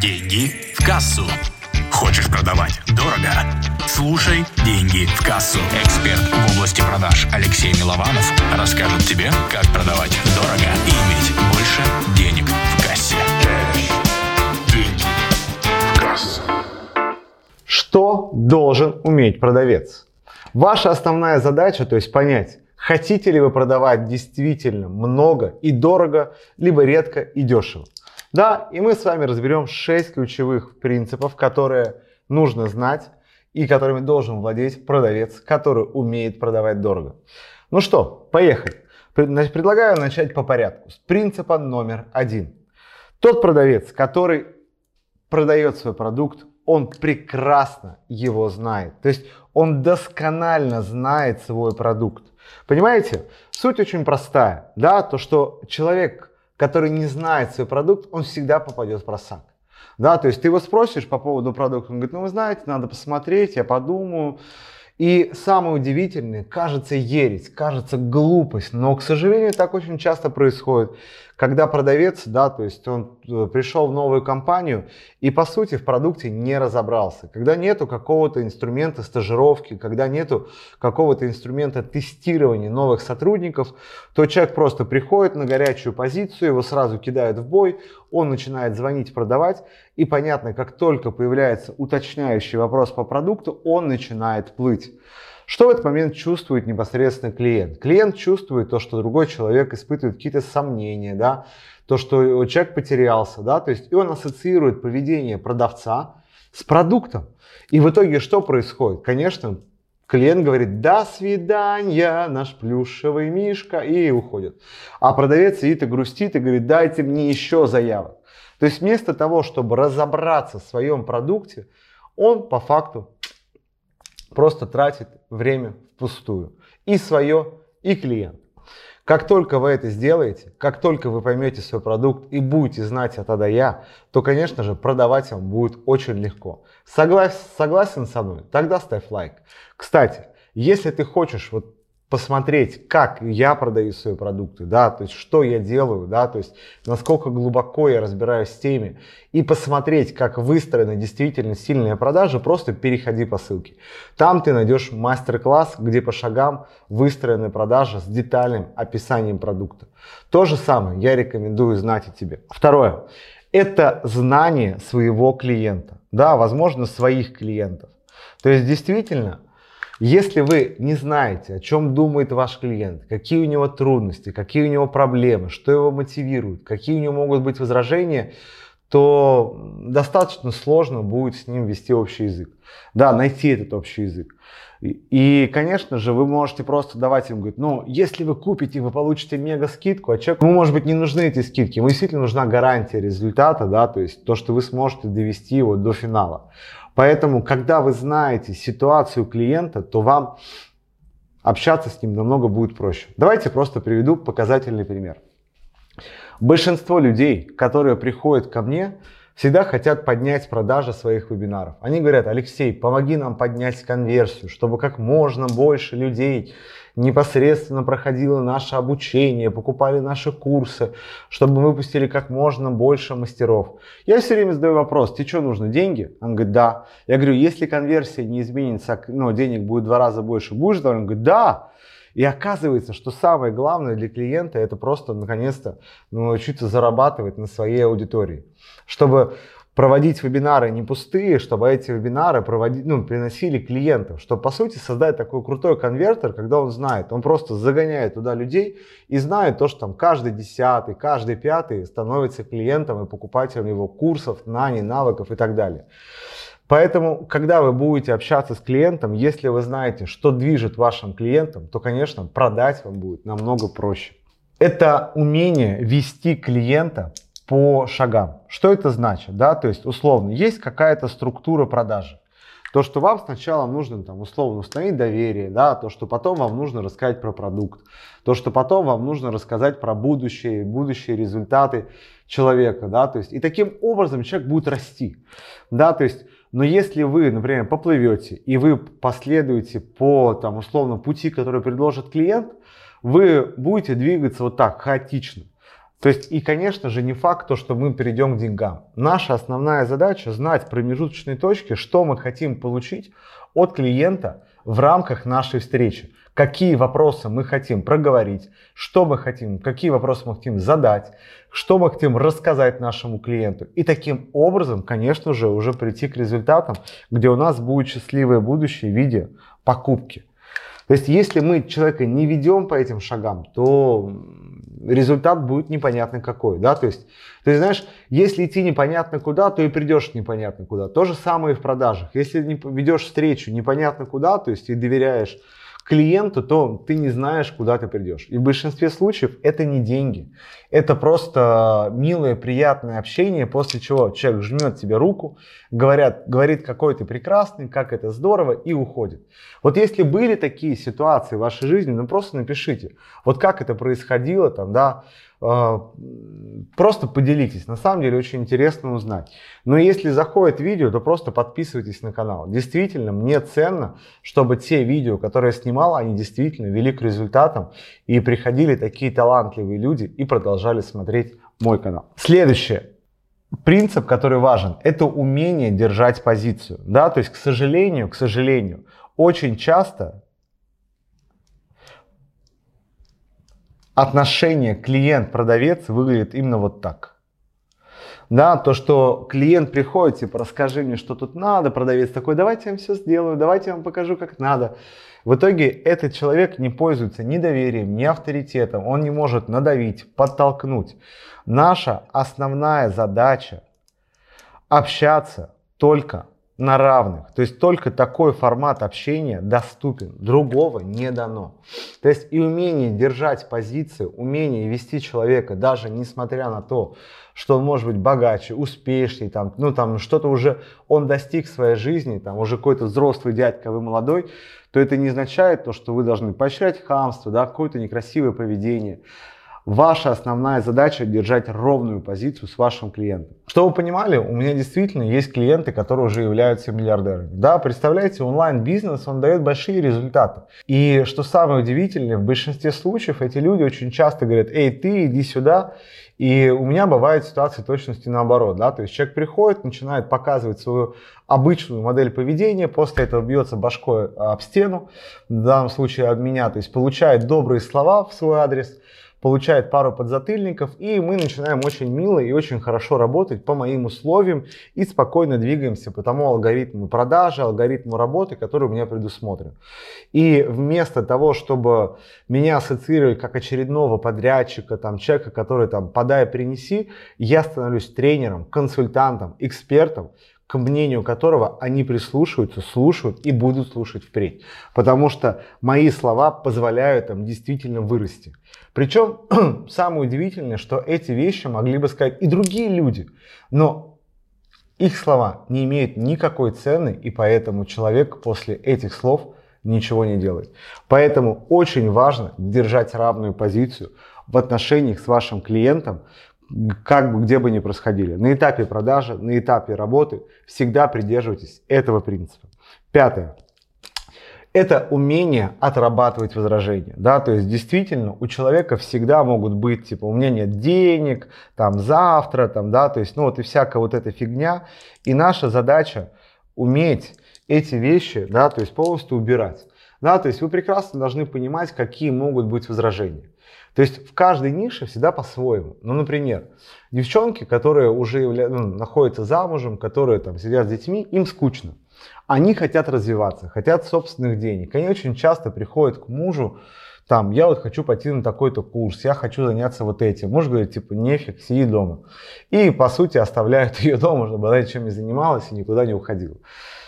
Деньги в кассу. Хочешь продавать дорого? Слушай «Деньги в кассу». Эксперт в области продаж Алексей Милованов расскажет тебе, как продавать дорого и иметь больше денег в кассе. Деньги в кассу. Что должен уметь продавец? Ваша основная задача, то есть понять, хотите ли вы продавать действительно много и дорого, либо редко и дешево. Да, и мы с вами разберем 6 ключевых принципов, которые нужно знать и которыми должен владеть продавец, который умеет продавать дорого. Ну что, поехали. Предлагаю начать по порядку. С принципа номер один. Тот продавец, который продает свой продукт, он прекрасно его знает. То есть он досконально знает свой продукт. Понимаете? Суть очень простая. Да, то, что человек который не знает свой продукт, он всегда попадет в просак. Да, то есть ты его спросишь по поводу продукта, он говорит, ну вы знаете, надо посмотреть, я подумаю. И самое удивительное, кажется ересь, кажется глупость, но, к сожалению, так очень часто происходит, когда продавец, да, то есть он э, пришел в новую компанию и, по сути, в продукте не разобрался. Когда нету какого-то инструмента стажировки, когда нету какого-то инструмента тестирования новых сотрудников, то человек просто приходит на горячую позицию, его сразу кидают в бой, он начинает звонить, продавать, и понятно, как только появляется уточняющий вопрос по продукту, он начинает плыть. Что в этот момент чувствует непосредственно клиент? Клиент чувствует то, что другой человек испытывает какие-то сомнения, да, то, что человек потерялся, да, то есть и он ассоциирует поведение продавца с продуктом. И в итоге что происходит? Конечно, клиент говорит «до свидания, наш плюшевый мишка» и уходит. А продавец сидит и грустит и говорит «дайте мне еще заявок». То есть вместо того, чтобы разобраться в своем продукте, он по факту просто тратит время впустую. И свое, и клиент. Как только вы это сделаете, как только вы поймете свой продукт и будете знать от А до Я, то, конечно же, продавать вам будет очень легко. Соглас, согласен со мной? Тогда ставь лайк. Кстати, если ты хочешь вот посмотреть, как я продаю свои продукты, да, то есть что я делаю, да, то есть насколько глубоко я разбираюсь в теме, и посмотреть, как выстроена действительно сильная продажа, просто переходи по ссылке. Там ты найдешь мастер-класс, где по шагам выстроена продажа с детальным описанием продукта. То же самое я рекомендую знать и тебе. Второе. Это знание своего клиента, да, возможно, своих клиентов. То есть действительно если вы не знаете, о чем думает ваш клиент, какие у него трудности, какие у него проблемы, что его мотивирует, какие у него могут быть возражения, то достаточно сложно будет с ним вести общий язык. Да, найти этот общий язык. И, конечно же, вы можете просто давать им, говорить, ну, если вы купите, вы получите мега скидку, а человеку, ну, может быть, не нужны эти скидки, ему действительно нужна гарантия результата, да, то есть то, что вы сможете довести его до финала. Поэтому, когда вы знаете ситуацию клиента, то вам общаться с ним намного будет проще. Давайте просто приведу показательный пример. Большинство людей, которые приходят ко мне, всегда хотят поднять продажи своих вебинаров. Они говорят, Алексей, помоги нам поднять конверсию, чтобы как можно больше людей непосредственно проходило наше обучение, покупали наши курсы, чтобы мы выпустили как можно больше мастеров. Я все время задаю вопрос, тебе что нужно, деньги? Он говорит, да. Я говорю, если конверсия не изменится, но денег будет в два раза больше, будешь доволен? Он говорит, да. И оказывается, что самое главное для клиента это просто наконец-то научиться зарабатывать на своей аудитории. Чтобы проводить вебинары не пустые, чтобы эти вебинары проводить, ну, приносили клиентов, чтобы по сути создать такой крутой конвертер, когда он знает, он просто загоняет туда людей и знает то, что там каждый десятый, каждый пятый становится клиентом и покупателем его курсов, знаний, навыков и так далее. Поэтому, когда вы будете общаться с клиентом, если вы знаете, что движет вашим клиентам, то, конечно, продать вам будет намного проще. Это умение вести клиента по шагам. Что это значит? Да? То есть, условно, есть какая-то структура продажи. То, что вам сначала нужно там, условно установить доверие, да, то, что потом вам нужно рассказать про продукт, то, что потом вам нужно рассказать про будущее, будущие результаты человека, да, то есть и таким образом человек будет расти, да, то есть, но если вы, например, поплывете и вы последуете по там условно пути, который предложит клиент, вы будете двигаться вот так хаотично. То есть, и, конечно же, не факт то, что мы перейдем к деньгам. Наша основная задача знать промежуточные точки, что мы хотим получить от клиента в рамках нашей встречи. Какие вопросы мы хотим проговорить, что мы хотим, какие вопросы мы хотим задать, что мы хотим рассказать нашему клиенту. И таким образом, конечно же, уже прийти к результатам, где у нас будет счастливое будущее в виде покупки. То есть, если мы человека не ведем по этим шагам, то результат будет непонятно какой, да, то есть, ты знаешь, если идти непонятно куда, то и придешь непонятно куда. То же самое и в продажах. Если не ведешь встречу непонятно куда, то есть и доверяешь клиенту, то ты не знаешь, куда ты придешь. И в большинстве случаев это не деньги. Это просто милое, приятное общение, после чего человек жмет тебе руку, говорят, говорит, какой ты прекрасный, как это здорово, и уходит. Вот если были такие ситуации в вашей жизни, ну просто напишите, вот как это происходило, там, да, просто поделитесь. На самом деле очень интересно узнать. Но если заходит видео, то просто подписывайтесь на канал. Действительно, мне ценно, чтобы те видео, которые я снимал, они действительно вели к результатам и приходили такие талантливые люди и продолжали смотреть мой канал. Следующее. Принцип, который важен, это умение держать позицию. Да? То есть, к сожалению, к сожалению, очень часто отношение клиент-продавец выглядит именно вот так. Да, то, что клиент приходит, типа, расскажи мне, что тут надо, продавец такой, давайте я вам все сделаю, давайте я вам покажу, как надо. В итоге этот человек не пользуется ни доверием, ни авторитетом, он не может надавить, подтолкнуть. Наша основная задача общаться только на равных. То есть только такой формат общения доступен, другого не дано. То есть и умение держать позиции, умение вести человека, даже несмотря на то, что он может быть богаче, успешнее, там, ну там что-то уже он достиг в своей жизни, там уже какой-то взрослый дядька, вы молодой, то это не означает то, что вы должны поощрять хамство, да, какое-то некрасивое поведение. Ваша основная задача держать ровную позицию с вашим клиентом. Что вы понимали, у меня действительно есть клиенты, которые уже являются миллиардерами. Да, представляете, онлайн-бизнес, он дает большие результаты. И что самое удивительное, в большинстве случаев эти люди очень часто говорят, эй, ты иди сюда, и у меня бывает ситуация точности наоборот, да, то есть человек приходит, начинает показывать свою обычную модель поведения, после этого бьется башкой об стену, в данном случае об меня, то есть получает добрые слова в свой адрес, получает пару подзатыльников, и мы начинаем очень мило и очень хорошо работать по моим условиям и спокойно двигаемся по тому алгоритму продажи, алгоритму работы, который у меня предусмотрен. И вместо того, чтобы меня ассоциировали как очередного подрядчика, там, человека, который там подай, принеси, я становлюсь тренером, консультантом, экспертом, к мнению которого они прислушиваются, слушают и будут слушать впредь. Потому что мои слова позволяют им действительно вырасти. Причем самое удивительное, что эти вещи могли бы сказать и другие люди, но их слова не имеют никакой цены, и поэтому человек после этих слов ничего не делает. Поэтому очень важно держать равную позицию в отношениях с вашим клиентом, как бы где бы ни происходили. На этапе продажи, на этапе работы всегда придерживайтесь этого принципа. Пятое это умение отрабатывать возражения. Да? То есть действительно у человека всегда могут быть, типа, у меня нет денег, там завтра, там, да, то есть, ну вот и всякая вот эта фигня. И наша задача уметь эти вещи, да, то есть полностью убирать. Да, то есть вы прекрасно должны понимать, какие могут быть возражения. То есть в каждой нише всегда по-своему. Ну, например, девчонки, которые уже явля... ну, находятся замужем, которые там сидят с детьми, им скучно. Они хотят развиваться, хотят собственных денег. Они очень часто приходят к мужу, там, я вот хочу пойти на такой-то курс, я хочу заняться вот этим. Муж говорит, типа, нефиг, сиди дома. И, по сути, оставляют ее дома, чтобы она ничем не занималась и никуда не уходила.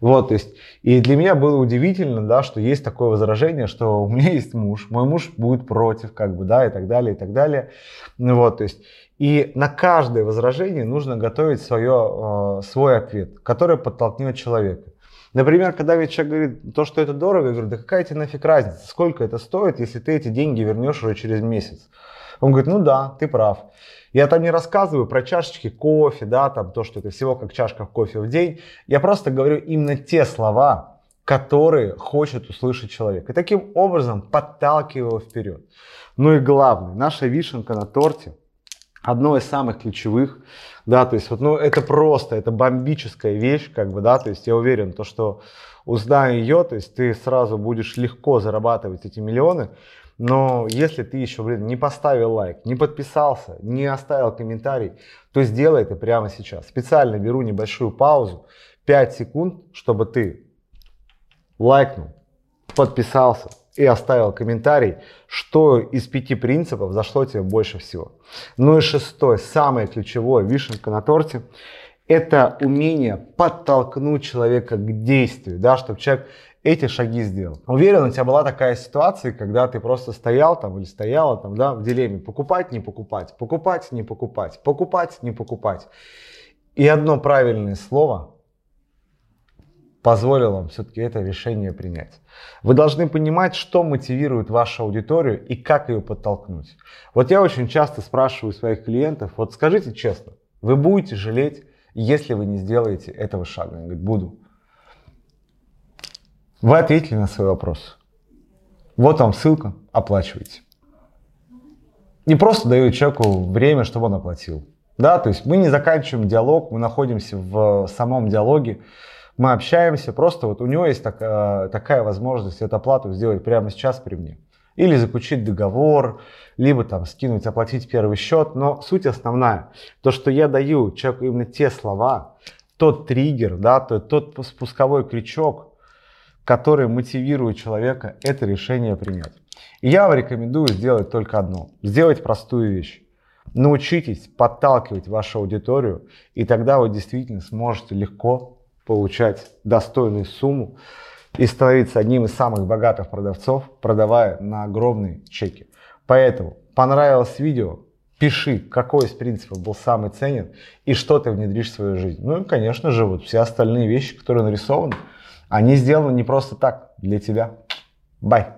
Вот, то есть, и для меня было удивительно, да, что есть такое возражение, что у меня есть муж, мой муж будет против, как бы, да, и так далее, и так далее. Вот, то есть, и на каждое возражение нужно готовить свое, э, свой ответ, который подтолкнет человека. Например, когда ведь человек говорит, то, что это дорого, я говорю, да какая тебе нафиг разница, сколько это стоит, если ты эти деньги вернешь уже через месяц. Он говорит, ну да, ты прав. Я там не рассказываю про чашечки кофе, да, там то, что это всего как чашка кофе в день. Я просто говорю именно те слова, которые хочет услышать человек. И таким образом подталкиваю его вперед. Ну и главное, наша вишенка на торте одно из самых ключевых, да, то есть вот, ну, это просто, это бомбическая вещь, как бы, да, то есть я уверен, то, что узнай ее, то есть ты сразу будешь легко зарабатывать эти миллионы, но если ты еще, блин, не поставил лайк, не подписался, не оставил комментарий, то сделай это прямо сейчас. Специально беру небольшую паузу, 5 секунд, чтобы ты лайкнул, подписался и оставил комментарий, что из пяти принципов зашло тебе больше всего. Ну и шестой, самое ключевое, вишенка на торте, это умение подтолкнуть человека к действию, да, чтобы человек эти шаги сделал. Уверен, у тебя была такая ситуация, когда ты просто стоял там или стояла там, да, в дилемме, покупать, не покупать, покупать, не покупать, покупать, не покупать. И одно правильное слово позволило вам все-таки это решение принять. Вы должны понимать, что мотивирует вашу аудиторию и как ее подтолкнуть. Вот я очень часто спрашиваю своих клиентов, вот скажите честно, вы будете жалеть, если вы не сделаете этого шага? Они говорят, буду. Вы ответили на свой вопрос. Вот вам ссылка, оплачивайте. Не просто даю человеку время, чтобы он оплатил. Да, то есть мы не заканчиваем диалог, мы находимся в самом диалоге, мы общаемся, просто вот у него есть такая, такая возможность эту оплату сделать прямо сейчас при мне. Или заключить договор, либо там скинуть, оплатить первый счет. Но суть основная, то, что я даю человеку именно те слова, тот триггер, да, тот спусковой крючок, который мотивирует человека это решение принять. И я вам рекомендую сделать только одно. Сделать простую вещь. Научитесь подталкивать вашу аудиторию, и тогда вы действительно сможете легко получать достойную сумму и становиться одним из самых богатых продавцов, продавая на огромные чеки. Поэтому понравилось видео, пиши, какой из принципов был самый ценен и что ты внедришь в свою жизнь. Ну и, конечно же, вот все остальные вещи, которые нарисованы, они сделаны не просто так, для тебя. Бай!